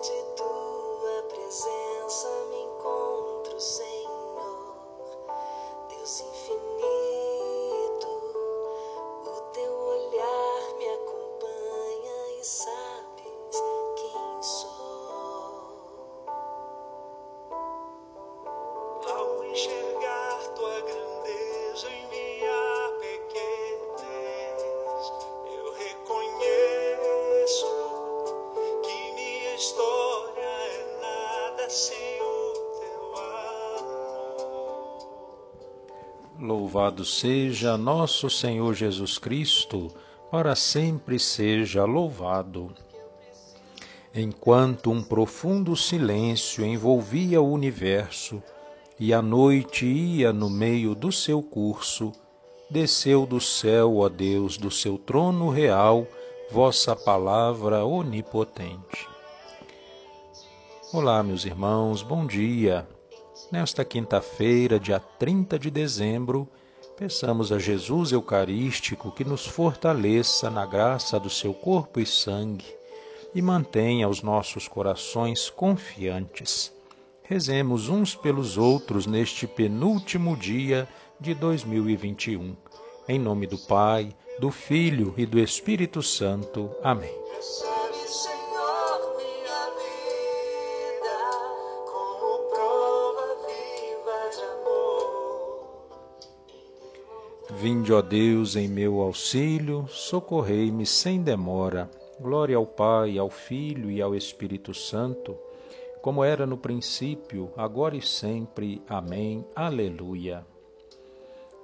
de tua presença me encontro, sem. Louvado seja nosso Senhor Jesus Cristo, para sempre seja louvado. Enquanto um profundo silêncio envolvia o universo e a noite ia no meio do seu curso, desceu do céu, ó Deus, do seu trono real, vossa palavra onipotente. Olá, meus irmãos, bom dia. Nesta quinta-feira, dia 30 de dezembro, peçamos a Jesus Eucarístico que nos fortaleça na graça do seu corpo e sangue e mantenha os nossos corações confiantes. Rezemos uns pelos outros neste penúltimo dia de 2021. Em nome do Pai, do Filho e do Espírito Santo. Amém. Vinde, ó Deus, em meu auxílio, socorrei-me sem demora. Glória ao Pai, ao Filho e ao Espírito Santo, como era no princípio, agora e sempre. Amém. Aleluia.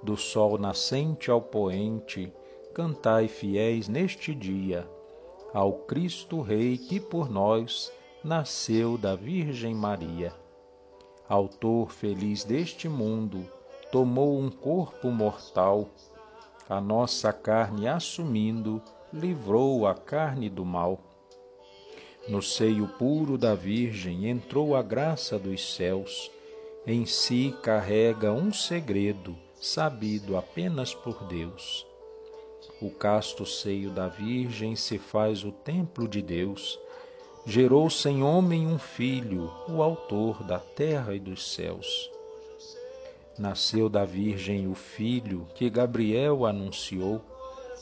Do sol nascente ao poente, cantai fiéis neste dia, ao Cristo Rei que por nós nasceu da Virgem Maria. Autor feliz deste mundo, tomou um corpo mortal, a nossa carne assumindo, livrou a carne do mal. No seio puro da Virgem entrou a graça dos céus, em si carrega um segredo, sabido apenas por Deus. O casto seio da Virgem se faz o templo de Deus. Gerou sem homem um filho, o autor da terra e dos céus nasceu da Virgem o Filho que Gabriel anunciou,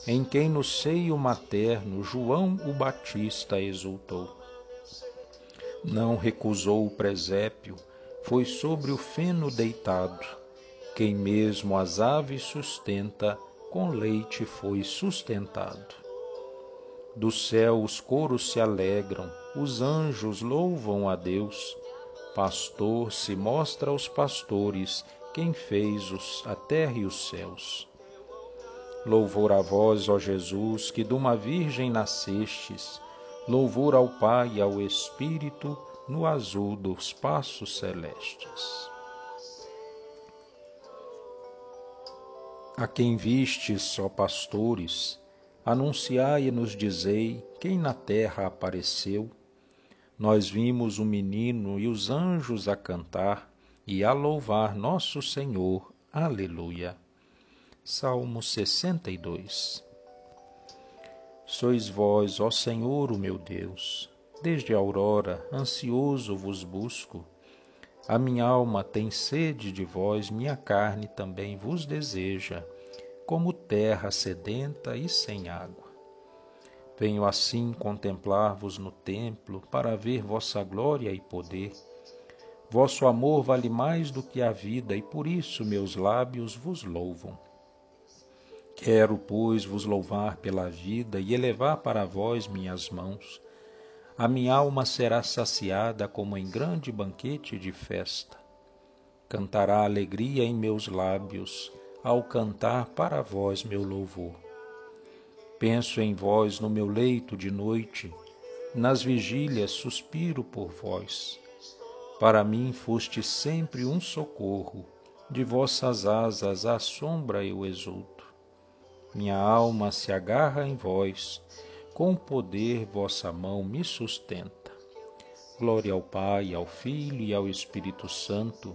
em quem no seio materno João o Batista exultou. Não recusou o presépio, foi sobre o feno deitado, quem mesmo as aves sustenta, com leite foi sustentado. Do céu os coros se alegram, os anjos louvam a Deus, pastor se mostra aos pastores quem fez os, a terra e os céus. Louvor a vós, ó Jesus, que de uma virgem nascestes, louvor ao Pai e ao Espírito no azul dos passos celestes. A quem vistes, ó pastores, anunciai e nos dizei quem na terra apareceu. Nós vimos o menino e os anjos a cantar, e a louvar nosso Senhor. Aleluia. Salmo 62 Sois vós, ó Senhor, o meu Deus, desde a aurora ansioso vos busco. A minha alma tem sede de vós, minha carne também vos deseja, como terra sedenta e sem água. Venho assim contemplar-vos no templo, para ver vossa glória e poder Vosso amor vale mais do que a vida, e por isso meus lábios vos louvam. Quero, pois, vos louvar pela vida e elevar para vós minhas mãos. A minha alma será saciada como em grande banquete de festa. Cantará alegria em meus lábios, ao cantar para vós meu louvor. Penso em vós no meu leito de noite, nas vigílias suspiro por vós para mim foste sempre um socorro, de vossas asas à sombra eu exulto. Minha alma se agarra em vós, com poder vossa mão me sustenta. Glória ao Pai, ao Filho e ao Espírito Santo,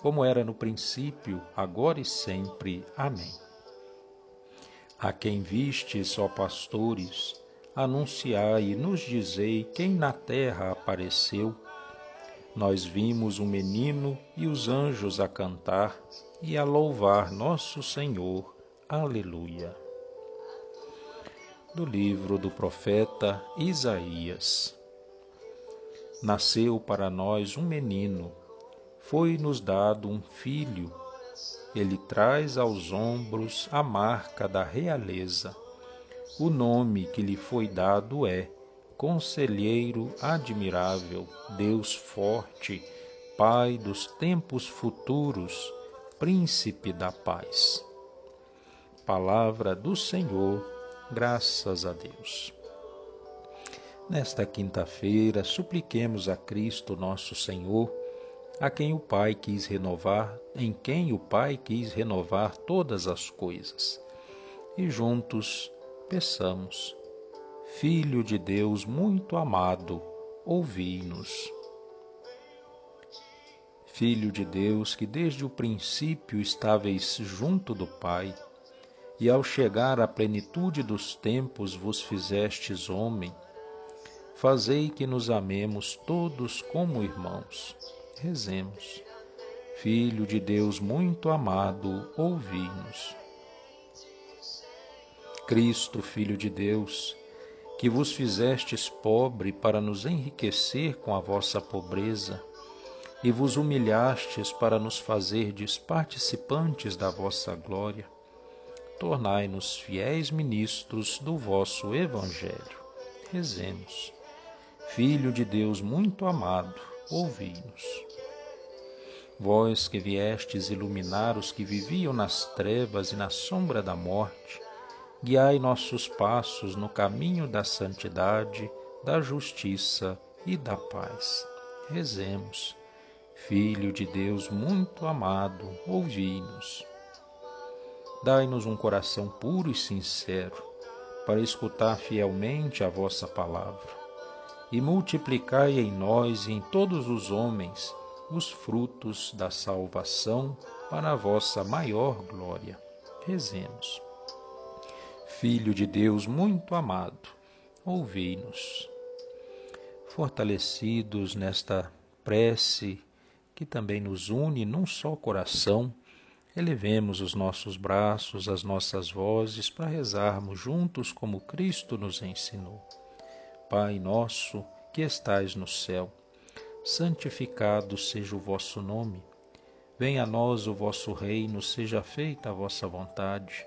como era no princípio, agora e sempre. Amém. A quem vistes, ó pastores, anunciai e nos dizei quem na terra apareceu nós vimos um menino e os anjos a cantar e a louvar nosso Senhor. Aleluia. Do livro do profeta Isaías. Nasceu para nós um menino, foi-nos dado um filho. Ele traz aos ombros a marca da realeza. O nome que lhe foi dado é Conselheiro admirável, Deus forte, Pai dos tempos futuros, Príncipe da paz. Palavra do Senhor, graças a Deus. Nesta quinta-feira, supliquemos a Cristo nosso Senhor, a quem o Pai quis renovar, em quem o Pai quis renovar todas as coisas. E juntos peçamos, Filho de Deus muito amado, ouvi-nos. Filho de Deus, que desde o princípio estáveis junto do Pai, e ao chegar à plenitude dos tempos vos fizestes homem, fazei que nos amemos todos como irmãos. Rezemos. Filho de Deus muito amado, ouvi-nos. Cristo, Filho de Deus, que vos fizestes pobre para nos enriquecer com a vossa pobreza, e vos humilhastes para nos fazerdes participantes da vossa glória, tornai-nos fiéis ministros do vosso Evangelho. Rezemos. Filho de Deus muito amado, ouvi-nos. Vós que viestes iluminar os que viviam nas trevas e na sombra da morte, guiai nossos passos no caminho da santidade, da justiça e da paz. Rezemos. Filho de Deus muito amado, ouvi-nos. Dai-nos um coração puro e sincero para escutar fielmente a vossa palavra e multiplicai em nós e em todos os homens os frutos da salvação para a vossa maior glória. Rezemos. Filho de Deus muito amado, ouvi-nos. Fortalecidos nesta prece que também nos une num só coração, elevemos os nossos braços, as nossas vozes para rezarmos juntos como Cristo nos ensinou. Pai nosso que estais no céu, santificado seja o vosso nome. Venha a nós o vosso reino, seja feita a vossa vontade,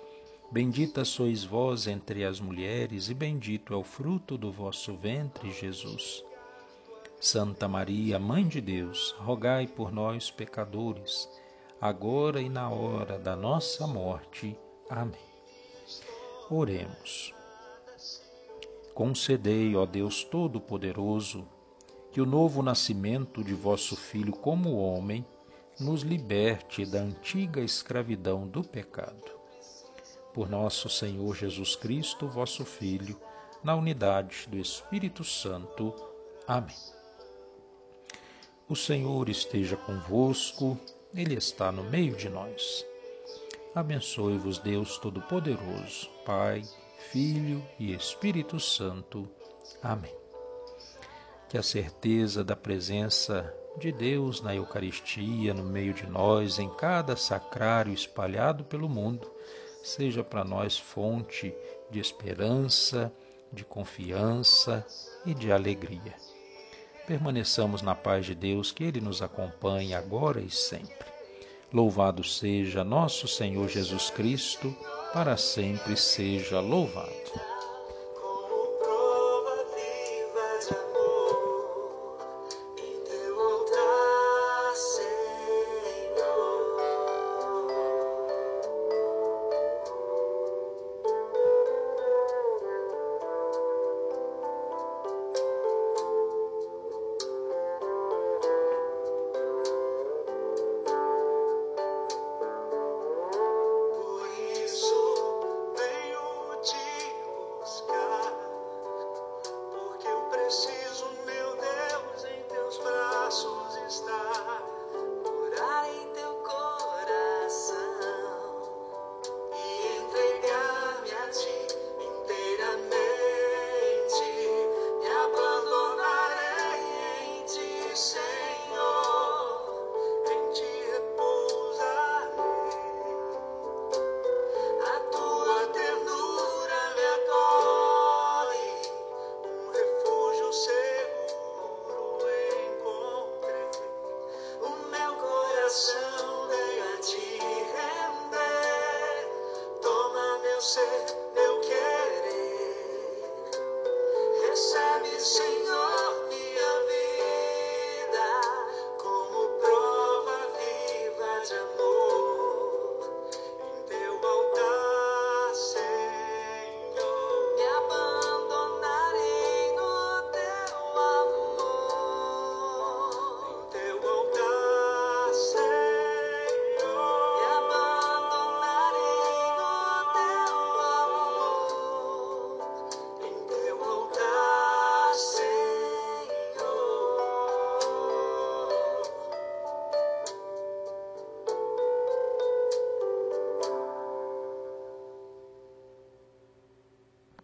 Bendita sois vós entre as mulheres, e bendito é o fruto do vosso ventre, Jesus. Santa Maria, Mãe de Deus, rogai por nós, pecadores, agora e na hora da nossa morte. Amém. Oremos. Concedei, ó Deus Todo-Poderoso, que o novo nascimento de vosso Filho como homem nos liberte da antiga escravidão do pecado. Por nosso Senhor Jesus Cristo, vosso Filho, na unidade do Espírito Santo. Amém. O Senhor esteja convosco ele está no meio de nós. Abençoe-vos, Deus Todo-Poderoso, Pai, Filho e Espírito Santo. Amém. Que a certeza da presença de Deus na Eucaristia, no meio de nós, em cada sacrário espalhado pelo mundo, seja para nós fonte de esperança, de confiança e de alegria. Permaneçamos na paz de Deus, que Ele nos acompanhe agora e sempre. Louvado seja nosso Senhor Jesus Cristo, para sempre seja louvado. Refúgio Dá-me, Senhor,